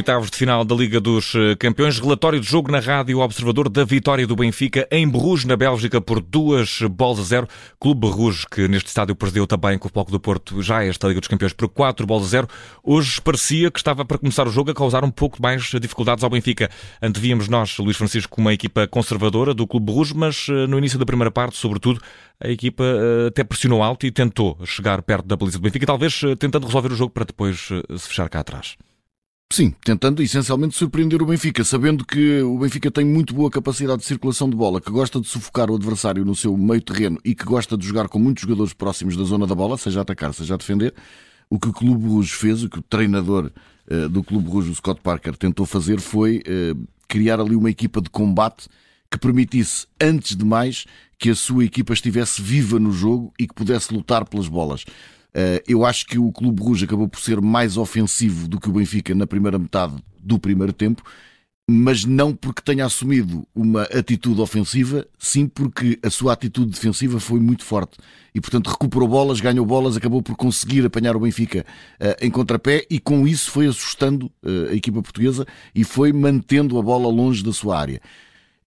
oitavos de final da Liga dos eh, Campeões. Relatório de jogo na Rádio Observador da vitória do Benfica em Bruges, na Bélgica, por duas bolas a zero. Clube Bruges, que neste estádio perdeu também com o Foco do Porto já esta Liga dos Campeões por quatro bolas a zero. Hoje parecia que estava para começar o jogo a causar um pouco mais dificuldades ao Benfica. Antevíamos nós, Luís Francisco, uma equipa conservadora do Clube Bruges, mas eh, no início da primeira parte, sobretudo, a equipa eh, até pressionou alto e tentou chegar perto da baliza do Benfica, talvez tentando resolver o jogo para depois se fechar cá atrás. Sim, tentando essencialmente surpreender o Benfica, sabendo que o Benfica tem muito boa capacidade de circulação de bola, que gosta de sufocar o adversário no seu meio terreno e que gosta de jogar com muitos jogadores próximos da zona da bola, seja atacar, seja defender. O que o Clube Rouge fez, o que o treinador uh, do Clube Rouge, o Scott Parker, tentou fazer foi uh, criar ali uma equipa de combate que permitisse, antes de mais, que a sua equipa estivesse viva no jogo e que pudesse lutar pelas bolas. Eh, eu acho que o Clube Rouge acabou por ser mais ofensivo do que o Benfica na primeira metade do primeiro tempo, mas não porque tenha assumido uma atitude ofensiva, sim porque a sua atitude defensiva foi muito forte. E, portanto, recuperou bolas, ganhou bolas, acabou por conseguir apanhar o Benfica uh, em contrapé e, com isso, foi assustando uh, a equipa portuguesa e foi mantendo a bola longe da sua área.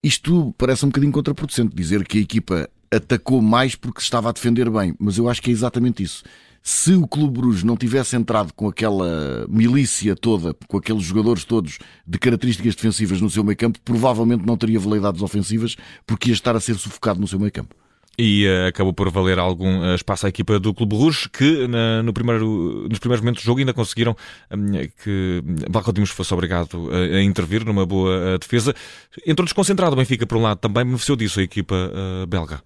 Isto parece um bocadinho contraproducente, dizer que a equipa atacou mais porque estava a defender bem, mas eu acho que é exatamente isso se o Clube Bruges não tivesse entrado com aquela milícia toda, com aqueles jogadores todos de características defensivas no seu meio campo, provavelmente não teria veleidades ofensivas porque ia estar a ser sufocado no seu meio campo. E uh, acabou por valer algum uh, espaço à equipa do Clube Rouge, que na, no primeiro, nos primeiros momentos do jogo ainda conseguiram um, que Balco Dimos fosse obrigado a, a, intervir numa boa uh, defesa. Entrou desconcentrado o Benfica, por um lado, também beneficiou disso a equipa belga.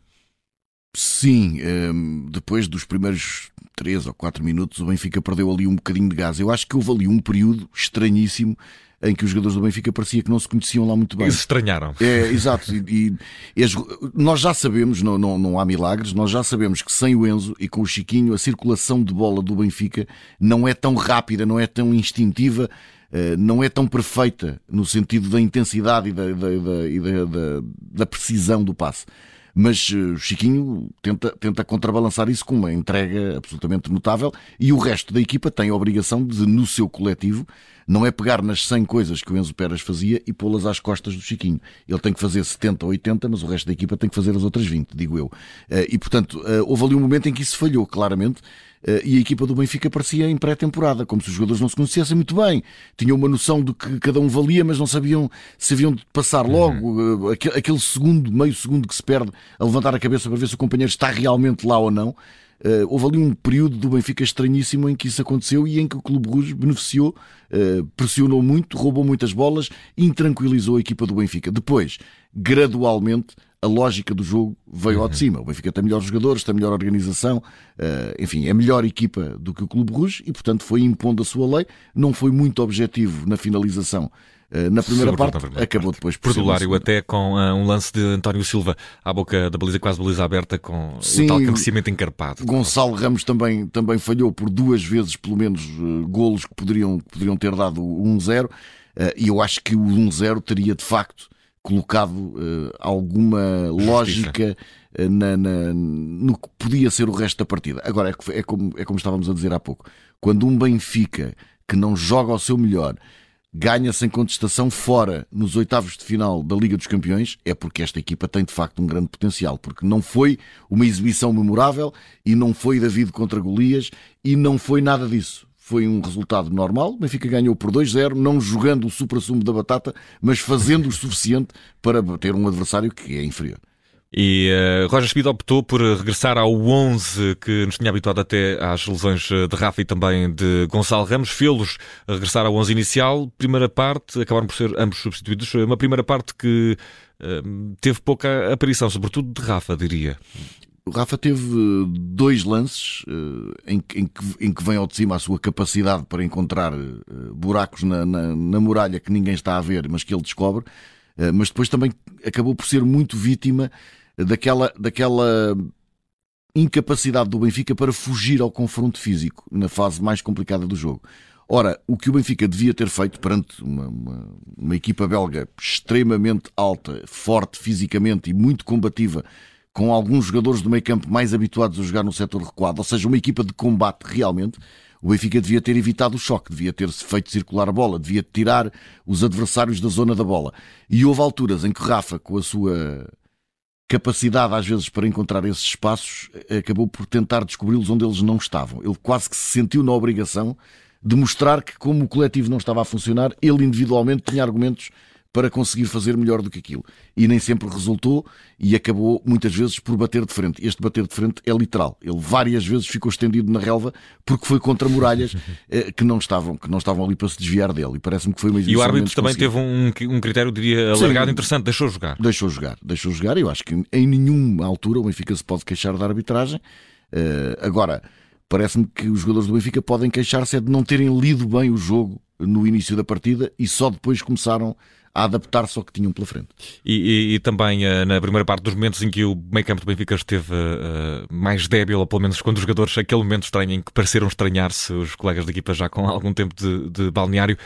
Sim, um, depois dos primeiros 3 ou 4 minutos, o Benfica perdeu ali um bocadinho de gás. Eu acho que houve ali um período estranhíssimo em que os jogadores do Benfica parecia que não se conheciam lá muito bem. E se estranharam. É, exato. E, e, nós já sabemos, não, não, não há milagres, nós já sabemos que sem o Enzo e com o Chiquinho, a circulação de bola do Benfica não é tão rápida, não é tão instintiva, eh, não é tão perfeita no sentido da intensidade e da, da, da, da, da precisão do passe mas uh, Chiquinho tenta, tenta contrabalançar isso com uma entrega absolutamente notável e o resto da equipa tem a obrigação de, no seu coletivo, não é pegar nas 100 coisas que o Enzo Pérez fazia e pô-las às costas do Chiquinho. Ele tem que fazer 70 ou 80, mas o resto da equipa tem que fazer as outras 20, digo eu. Uh, e, portanto, uh, houve ali um momento em que isso falhou, claramente, eh, e a equipa do Benfica parecia em pré-temporada, como se os jogadores não se conhecessem muito bem. Tinham uma noção do que cada um valia, mas não sabiam se haviam de passar uhum. logo. Uhum. Aquele segundo, meio segundo que se perde a levantar a cabeça para ver se o companheiro está realmente lá ou não. Uh, houve ali um período do Benfica estranhíssimo em que isso aconteceu e em que o Clube Rouge beneficiou, uh, pressionou muito, roubou muitas bolas, intranquilizou a equipa do Benfica. Depois, gradualmente, a lógica do jogo veio uhum. ao de cima. O Benfica tem melhores jogadores, tem melhor organização, uh, enfim, é melhor equipa do que o Clube Rouge e, portanto, foi impondo a sua lei. Não foi muito objetivo na finalização. Uh, na primeira parte, primeira acabou parte. depois por Perdulário até com uh, um lance de António Silva à boca da baliza, quase baliza aberta, com Sim, o tal cabeceamento encarpado. Gonçalo Ramos também, também falhou por duas vezes, pelo menos, uh, golos que poderiam, poderiam ter dado 1-0. Uh, e eu acho que o 1-0 teria, de facto, colocado uh, alguma lógica uh, na, na, no que podia ser o resto da partida. Agora, é, é, como, é como estávamos a dizer há pouco. Quando um Benfica que não joga ao seu melhor ganha sem contestação fora nos oitavos de final da Liga dos Campeões, é porque esta equipa tem de facto um grande potencial, porque não foi uma exibição memorável e não foi David contra Golias e não foi nada disso foi um resultado normal. O Benfica ganhou por 2-0, não jogando o supra-sumo da batata, mas fazendo o suficiente para bater um adversário que é inferior. E uh, Roger Schmidt optou por regressar ao 11 que nos tinha habituado até às lesões de Rafa e também de Gonçalo Ramos. Fê-los regressar ao 11 inicial. Primeira parte, acabaram por ser ambos substituídos. Uma primeira parte que uh, teve pouca aparição, sobretudo de Rafa, diria. O Rafa teve eh, dois lances uh, em, em, que, em, que, vem ao de cima a sua capacidade para encontrar uh, buracos na, na, na, muralha que ninguém está a ver, mas que ele descobre. Mas depois também acabou por ser muito vítima daquela, daquela incapacidade do Benfica para fugir ao confronto físico na fase mais complicada do jogo. Ora, o que o Benfica devia ter feito perante uma, uma, uma equipa belga extremamente alta, forte fisicamente e muito combativa com alguns jogadores do meio campo mais habituados a jogar no setor recuado, ou seja, uma equipa de combate realmente. O Benfica devia ter evitado o choque, devia ter feito circular a bola, devia tirar os adversários da zona da bola. E houve alturas em que Rafa, com a sua capacidade às vezes para encontrar esses espaços, acabou por tentar descobri-los onde eles não estavam. Ele quase que se sentiu na obrigação de mostrar que, como o coletivo não estava a funcionar, ele individualmente tinha argumentos para conseguir fazer melhor do que aquilo. E nem sempre resultou e acabou muitas vezes por bater de frente. Este bater de frente é literal. Ele várias vezes ficou estendido na relva porque foi contra muralhas eh, que não estavam, que não estavam ali para se desviar dele. E parece-me que foi uma E o árbitro também teve um, um critério, diria, alargado Sim, interessante, deixou jogar. Deixou jogar, deixou jogar. Eu acho que em nenhuma altura o Benfica se pode queixar da arbitragem. Uh, agora, parece-me que os jogadores do Benfica podem queixar-se é de não terem lido bem o jogo no início da partida e só depois começaram a adaptar-se ao que tinham pela frente. E, e, e também uh, na primeira parte dos momentos em que o meio campo do Benfica esteve uh, mais débil, ou pelo menos quando os jogadores, aquele momento estranho em que pareceram estranhar-se, os colegas da equipa já com algum tempo de, de balneário,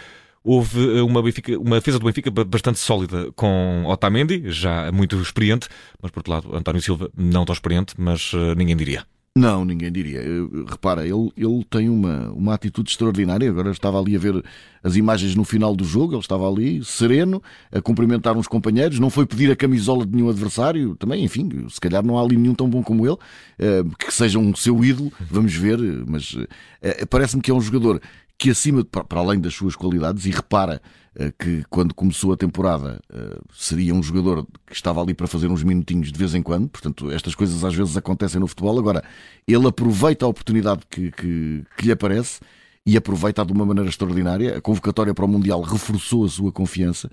houve uma, Benfica, uma defesa do Benfica bastante sólida com Otamendi, já muito experiente, mas por outro lado António Silva não tão experiente, mas uh, ninguém diria. Não, ninguém diria. Repara, ele, ele tem uma, uma atitude extraordinária. Agora estava ali a ver as imagens no final do jogo, ele estava ali sereno, a cumprimentar uns companheiros, não foi pedir a camisola de nenhum adversário, também, enfim, se calhar não há ali nenhum tão bom como ele, eh, que seja um seu ídolo, vamos ver, mas eh, parece-me que é um jogador que acima, para além das suas qualidades, e repara eh, que quando começou a temporada eh, seria um jogador que estava ali para fazer uns minutinhos de vez em quando, portanto, estas coisas às vezes acontecem no futebol. Agora, ele aproveita a oportunidade que, que, que lhe aparece e aproveita de uma maneira extraordinária. A convocatória para o Mundial reforçou a sua confiança.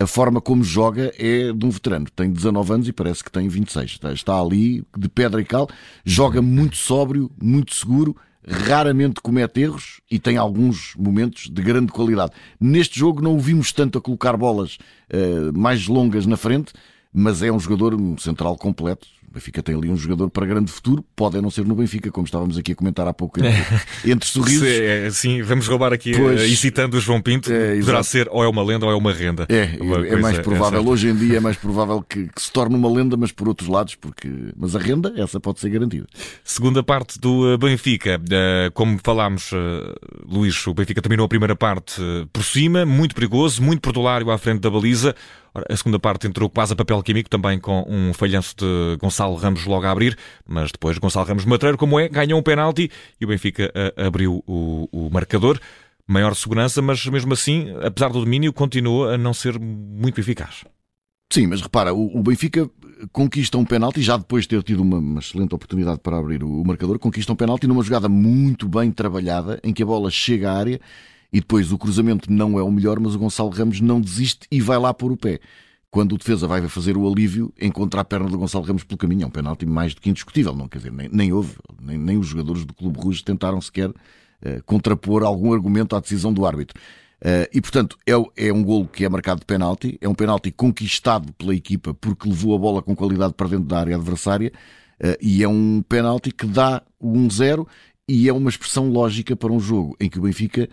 A forma como joga é de um veterano. Tem 19 anos e parece que tem 26. Está ali de pedra e cal. Joga muito sóbrio, muito seguro raramente comete erros e tem alguns momentos de grande qualidade. Neste jogo não o vimos tanto a colocar bolas uh, mais longas na frente, mas é um jogador um central completo, Benfica tem ali um jogador para grande futuro, pode não ser no Benfica, como estávamos aqui a comentar há pouco, entre, entre sorrisos. É, sim, vamos roubar aqui, pois, uh, e citando o João Pinto, é, poderá ser ou é uma lenda ou é uma renda. É, uma é mais provável, é hoje em dia é mais provável que, que, se torne uma lenda, mas por outros lados, porque mas a renda, essa pode ser garantida. Segunda parte do eh, Benfica, uh, como falámos, Luís, o Benfica terminou a primeira parte por cima, muito perigoso, muito perdulário à frente da baliza. A segunda parte entrou quase a papel químico, também com um falhanço de Gonçalo Ramos logo a abrir, mas depois Gonçalo Ramos Matreiro, como é, ganhou um penalti e o Benfica uh, abriu o, o marcador. Maior segurança, mas mesmo assim, apesar do domínio, continua a não ser muito eficaz. Sim, mas repara, o, o Benfica conquista um penalti, já depois de ter tido uma, uma excelente oportunidade para abrir o, o, marcador, conquista um penalti numa jogada muito bem trabalhada, em que a bola chega à área e depois o cruzamento não é o melhor, mas o Gonçalo Ramos não desiste e vai lá pôr o pé. Quando o defesa vai fazer o alívio, encontra a perna do Gonçalo Ramos pelo caminho. É um penalti mais do que indiscutível. Não, quer dizer, nem, nem houve, nem, nem os jogadores do Clube Rouge tentaram sequer uh, contrapor algum argumento à decisão do árbitro. Uh, e portanto é, é, um golo que é marcado de penalti, é um penalti conquistado pela equipa porque levou a bola com qualidade para dentro da área adversária uh, e é um penalti que dá o 1-0 e é uma expressão lógica para um jogo em que o Benfica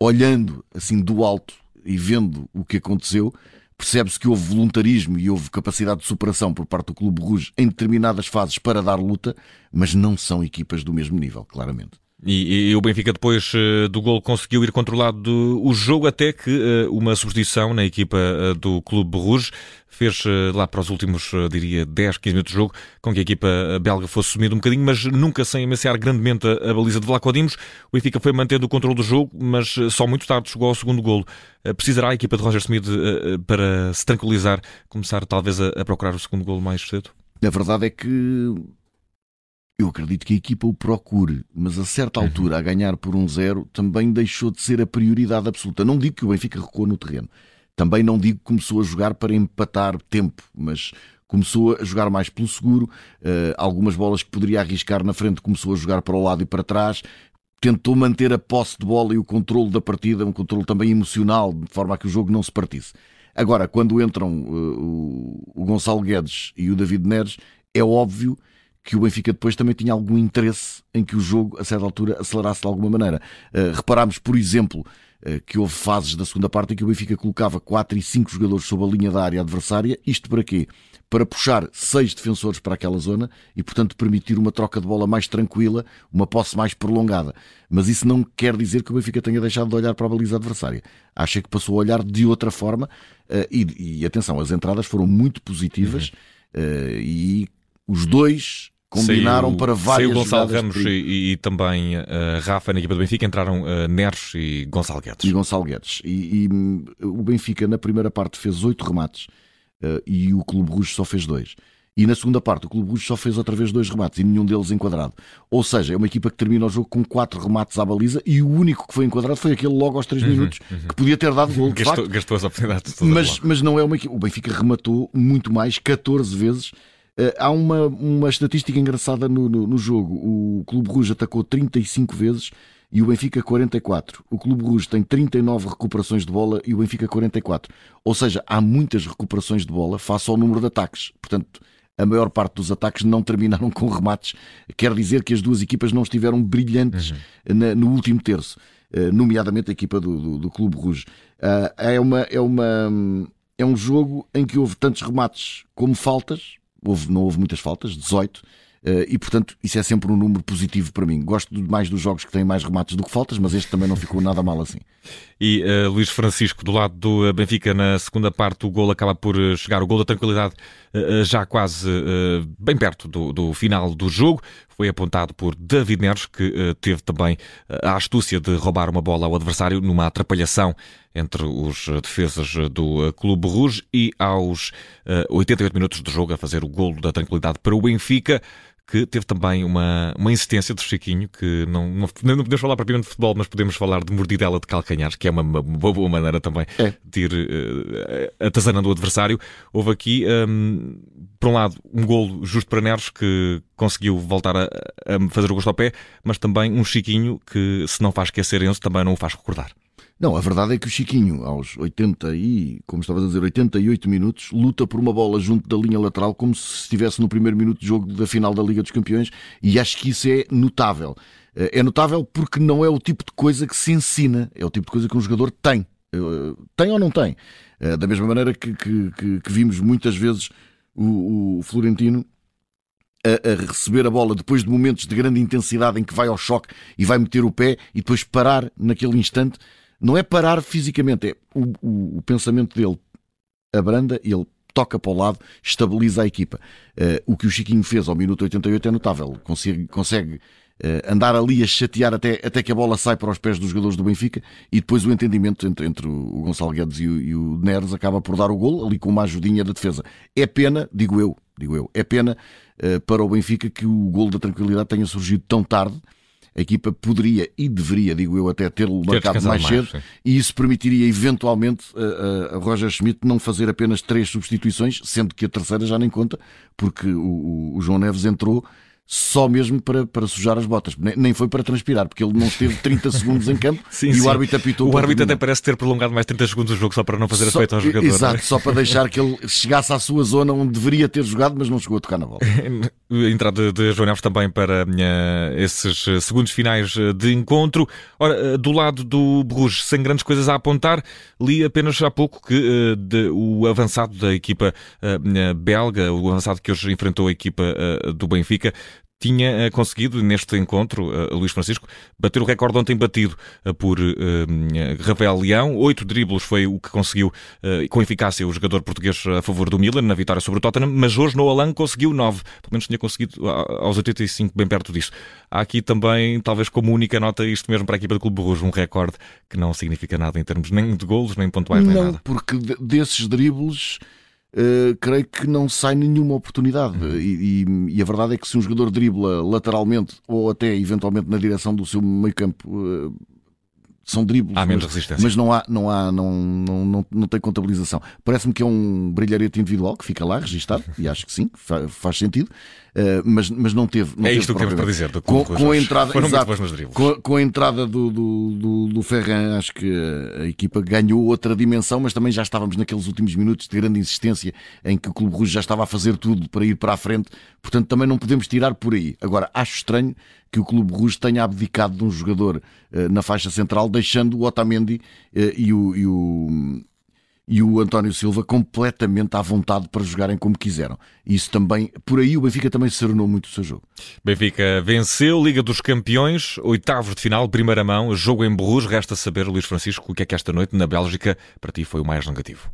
olhando assim do alto e vendo o que aconteceu, percebe-se que houve voluntarismo e houve capacidade de superação por parte do Clube Rouge em determinadas fases para dar luta, mas não são equipas do mesmo nível, claramente. E, e, o Benfica depois uh, do gol conseguiu ir controlado do, o jogo até que uh, uma substituição na equipa uh, do Clube Rouge fez lá para os últimos, diria, 10, 15 minutos de jogo com que a equipa belga fosse sumindo um bocadinho, mas nunca sem ameaçar grandemente a, a, baliza de Vlaco Dimos. O Benfica foi mantendo o controle do jogo, mas só muito tarde chegou ao segundo golo. precisará a equipa de Roger Smith para se tranquilizar, começar talvez a, a procurar o segundo golo mais cedo? A verdade é que eu acredito que a equipa o procure, mas a certa uhum. altura, uhum. a ganhar por um zero, também deixou de ser a prioridade absoluta. Não digo que o Benfica recuou no terreno. Também não digo que começou a jogar para empatar tempo, mas começou a jogar mais pelo seguro. Uh, algumas bolas que poderia arriscar na frente começou a jogar para o lado e para trás. Tentou manter a posse de bola e o controle da partida, um controle também emocional, de forma a que o jogo não se partisse. Agora, quando entram uh, o Gonçalo Guedes e o David Neres, é óbvio que o Benfica depois também tinha algum interesse em que o jogo, a certa altura, acelerasse de alguma maneira. Uh, reparámos, por exemplo, eh, que houve fases da segunda parte em que o Benfica colocava 4 e 5 jogadores sob a linha da área adversária. Isto para quê? Para puxar seis defensores para aquela zona e, portanto, permitir uma troca de bola mais tranquila, uma posse mais prolongada. Mas isso não quer dizer que o Benfica tenha deixado de olhar para a baliza adversária. Acha que passou a olhar de outra forma eh, e, e atenção, as entradas foram muito positivas uhum. e os dois combinaram saiu, para várias saiu Gonçalo Ramos e, e, também uh, Rafa na equipa do Benfica entraram uh, Neres e Gonçalo Guedes. E Gonçalo Guedes. E, e um, o Benfica na primeira parte fez oito remates uh, e o Clube Rouge só fez dois. E na segunda parte o Clube Rouge só fez outra vez dois remates e nenhum deles enquadrado. Ou seja, é uma equipa que termina o jogo com quatro remates à baliza e o único que foi enquadrado foi aquele logo aos três uhum, minutos uhum. que podia ter dado gol. Gastou, gastou as oportunidades. Mas, mas não é uma equipa. O Benfica rematou muito mais, 14 vezes há uma, uma estatística engraçada no, no, no, jogo. O Clube Rouge atacou 35 vezes e o Benfica 44. O Clube Rouge tem 39 recuperações de bola e o Benfica 44. Ou seja, há muitas recuperações de bola face ao número de ataques. Portanto, a maior parte dos ataques não terminaram com remates. Quer dizer que as duas equipas não estiveram brilhantes uhum. na, no último terço, uh, nomeadamente a equipa do, do, do Clube Rouge. Uh, é, uma, é, uma, é um jogo em que houve tantos remates como faltas houve, não houve muitas faltas, 18. Uh, e portanto, isso é sempre um número positivo para mim. Gosto mais dos jogos que têm mais remates do que faltas, mas este também não ficou nada mal assim. E uh, Luís Francisco, do lado do Benfica, na segunda parte, o gol acaba por eh, chegar, o gol da tranquilidade, uh, já quase bem perto do, do, final do jogo. Foi apontado por David Neres, que teve também a astúcia de roubar uma bola ao adversário numa atrapalhação entre os defesas do Clube Rouge e aos 88 minutos de jogo a fazer o golo da tranquilidade para o Benfica que teve também uma, uma insistência do Chiquinho, que não, não, não podemos falar propriamente de futebol, mas podemos falar de mordidela de calcanhares, que é uma, uma boa maneira também é. de ir uh, atazanando o adversário. Houve aqui, um, por um lado, um golo justo para Neres, que conseguiu voltar a, a fazer o gosto ao pé, mas também um Chiquinho que, se não faz esquecer Enzo, também não o faz recordar. Não, a verdade é que o Chiquinho, aos 80 e, como estava a dizer, 88 minutos, luta por uma bola junto da linha lateral como se estivesse no primeiro minuto de jogo da final da Liga dos Campeões e acho que isso é notável. Eh, é notável porque não é o tipo de coisa que se ensina, é o tipo de coisa que um jogador tem. Eh, tem ou não tem? Eh, da mesma maneira que, que, que, que vimos muitas vezes o, o Florentino a, receber a bola depois de momentos de grande intensidade em que vai ao choque e vai meter o pé e depois parar naquele instante não é parar fisicamente, é o, o, o pensamento dele abranda e ele toca para o lado, estabiliza a equipa. Uh, o que o Chiquinho fez ao minuto 88 é notável. Consegue, consegue uh, andar ali a chatear até, até que a bola sai para os pés dos jogadores do Benfica e depois o entendimento entre, entre o Gonçalo Guedes e o, e o Neres acaba por dar o gol ali com uma ajudinha da defesa. É pena, digo eu, digo eu, é pena uh, para o Benfica que o gol da tranquilidade tenha surgido tão tarde a equipa poderia e deveria, digo eu, até tê-lo marcado mais cedo, mais, e isso permitiria eventualmente a, a, Roger Schmidt não fazer apenas três substituições, sendo que a terceira já nem conta, porque o, o João Neves entrou só mesmo para, para sujar as botas. Nem foi para transpirar, porque ele não esteve 30 segundos em campo sim, e sim. o árbitro apitou. O árbitro até parece ter prolongado mais 30 segundos o jogo só para não fazer só, efeito ao jogador. Exato, é? só para deixar que ele chegasse à sua zona onde deveria ter jogado, mas não chegou a tocar na bola. A entrada de João Neves também para uh, esses eh, segundos finais eh, de encontro. Ora, uh, do lado do Bruges, sem grandes coisas a apontar, li apenas há pouco que uh, de, o avançado da equipa belga, o avançado que hoje enfrentou a equipa do Benfica, tinha uh, conseguido neste encontro, uh, Luís Francisco, bater o recorde ontem batido uh, por Rafael Leão. Oito dribles foi o que conseguiu com eficácia o jogador português a favor do Milan na vitória sobre o Tottenham, mas hoje no Alan conseguiu nove. Pelo menos tinha conseguido aos 85, bem perto disso. Há aqui também, talvez como única nota, isto mesmo para a equipa do Clube Rouge, um recorde que não significa nada em termos nem de golos, nem pontuais, não, nem nada. porque desses dribles Uh, creio que não sai nenhuma oportunidade. Uhum. E, e, e, a verdade é que se um jogador dribla lateralmente ou até eventualmente na direção do seu meio campo, uh, são dribles, há menos mas, resistência. mas não há, não há, não, não, não, não tem contabilização. Parece-me que é um brilharete individual que fica lá registado, e acho que sim, faz, sentido. Uh, mas, mas não teve. Não é teve isto que temos para dizer. Do com, com, a entrada, exato, com, com, a entrada do, do, do, do Ferran, acho que a equipa ganhou outra dimensão, mas também já estávamos naqueles últimos minutos de grande insistência em que o Clube Rouge já estava a fazer tudo para ir para a frente, portanto também não podemos tirar por aí. Agora, acho estranho que o Clube Rouge tenha abdicado de um jogador na faixa central, deixando o Otamendi e o, e o e o António Silva completamente à vontade para jogarem como quiseram. Isso também, por aí o Benfica também serenou muito o seu jogo. Benfica venceu Liga dos Campeões, oitavos de final, primeira mão, jogo em Bruges. Resta saber, Luís Francisco, o que é que esta noite na Bélgica para ti foi o mais negativo?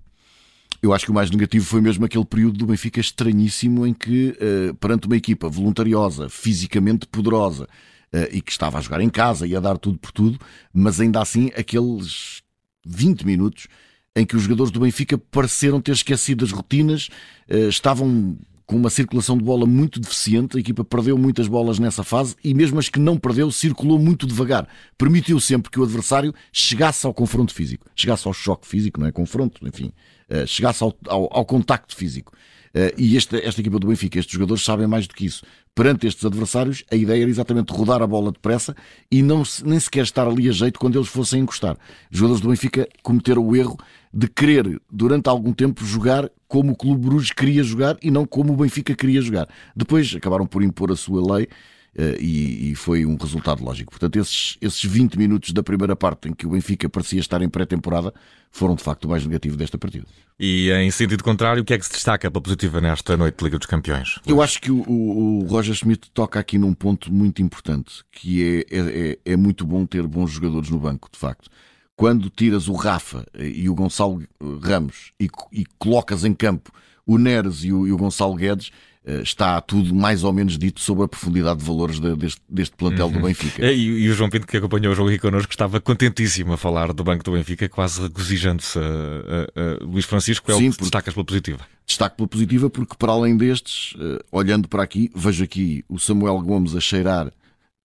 Eu acho que o mais negativo foi mesmo aquele período do Benfica estranhíssimo em que, uh, perante uma equipa voluntariosa, fisicamente poderosa, uh, e que estava a jogar em casa e a dar tudo por tudo, mas ainda assim aqueles 20 minutos em que os jogadores do Benfica pareceram ter esquecido as rotinas, eh, estavam com uma circulação de bola muito deficiente, a equipa perdeu muitas bolas nessa fase e mesmo as que não perdeu, circulou muito devagar. Permitiu sempre que o adversário chegasse ao confronto físico, chegasse ao choque físico, não é confronto, enfim, eh, chegasse ao, ao, ao contacto físico. Eh, e esta, esta equipa do Benfica, estes jogadores sabem mais do que isso. Perante estes adversários, a ideia era exatamente rodar a bola depressa e não, nem sequer estar ali a jeito quando eles fossem encostar. Os jogadores do Benfica cometeram o erro de querer, durante algum tempo, jogar como o Clube Bruges queria jogar e não como o Benfica queria jogar. Depois acabaram por impor a sua lei Uh, e, e, foi um resultado lógico. Portanto, esses, esses 20 minutos da primeira parte em que o Benfica parecia estar em pré-temporada foram de facto o mais negativo desta partida. E em sentido contrário, o que é que se destaca pela positiva nesta noite de Liga dos Campeões? Eu acho que o, o, o Roger Schmidt toca aqui num ponto muito importante, que é, é, é, é muito bom ter bons jogadores no banco, de facto quando tiras o Rafa e o Gonçalo Ramos e, e colocas em campo o Neres e o, e o Gonçalo Guedes, eh, está tudo mais ou menos dito sobre a profundidade de valores de, deste, deste plantel uhum. do Benfica. E, e, o João Pinto, que acompanhou o jogo aqui connosco, estava contentíssimo a falar do Banco do Benfica, quase regozijando-se. Luís Francisco é Sim, o que destacas pela positiva. Destaque pela positiva porque, para além destes, uh, olhando para aqui, vejo aqui o Samuel Gomes a cheirar,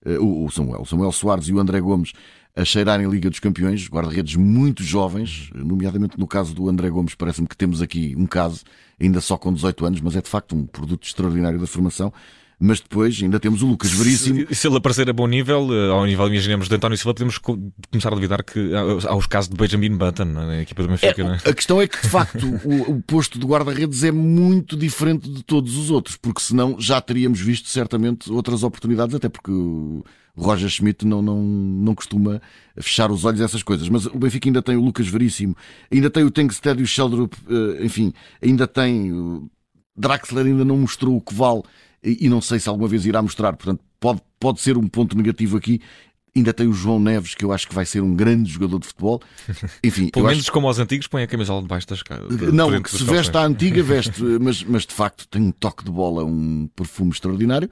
uh, o, o, Samuel, o Samuel Soares e o André Gomes a cheirar em Liga dos Campeões, guarda-redes muito jovens, nomeadamente no caso do André Gomes, parece-me que temos aqui um caso, ainda só com 18 anos, mas é de facto um produto extraordinário da formação mas depois ainda temos o Lucas Veríssimo. Se, se ele aparecer a bom nível, eh, ao nível, imaginemos, de António Silva, podemos começar a duvidar que há os casos de Benjamin Button na equipa do Benfica. É, não é? A questão é que, de facto, o, o posto de guarda-redes é muito diferente de todos os outros, porque senão já teríamos visto certamente outras oportunidades, até porque o Roger Schmidt não, não, não costuma fechar os olhos a essas coisas. Mas o Benfica ainda tem o Lucas Veríssimo, ainda tem o Tengsted e o Sheldrup, eh, enfim, ainda tem. Draxler ainda não mostrou o que vale e não sei se alguma vez irá mostrar. Portanto, pode, pode ser um ponto negativo aqui. Ainda tem o João Neves, que eu acho que vai ser um grande jogador de futebol. Enfim, Pelo menos acho... como aos antigos, põe a camisola debaixo das de, Não, que se veste à antiga, veste, mas, mas de facto tem um toque de bola, um perfume extraordinário.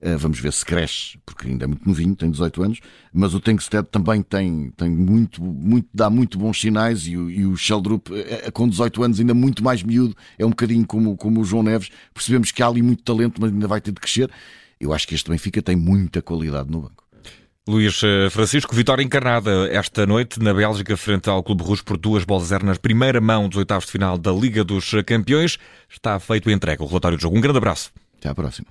Uh, vamos ver se cresce, porque ainda é muito novinho, tem 18 anos, mas o Tenkstead também tem, tem muito, muito, dá muito bons sinais e o, e o Sheldrup, uh, com 18 anos, ainda muito mais miúdo, é um bocadinho como, como o João Neves. Percebemos que há ali muito talento, mas ainda vai ter de crescer. Eu acho que este Benfica tem muita qualidade no banco. Luís Francisco, vitória encarnada esta noite na Bélgica frente ao Clube Russo por duas bolas zero na primeira mão dos oitavos de final da Liga dos Campeões. Está feito e entregue o relatório do jogo. Um grande abraço. Até à próxima.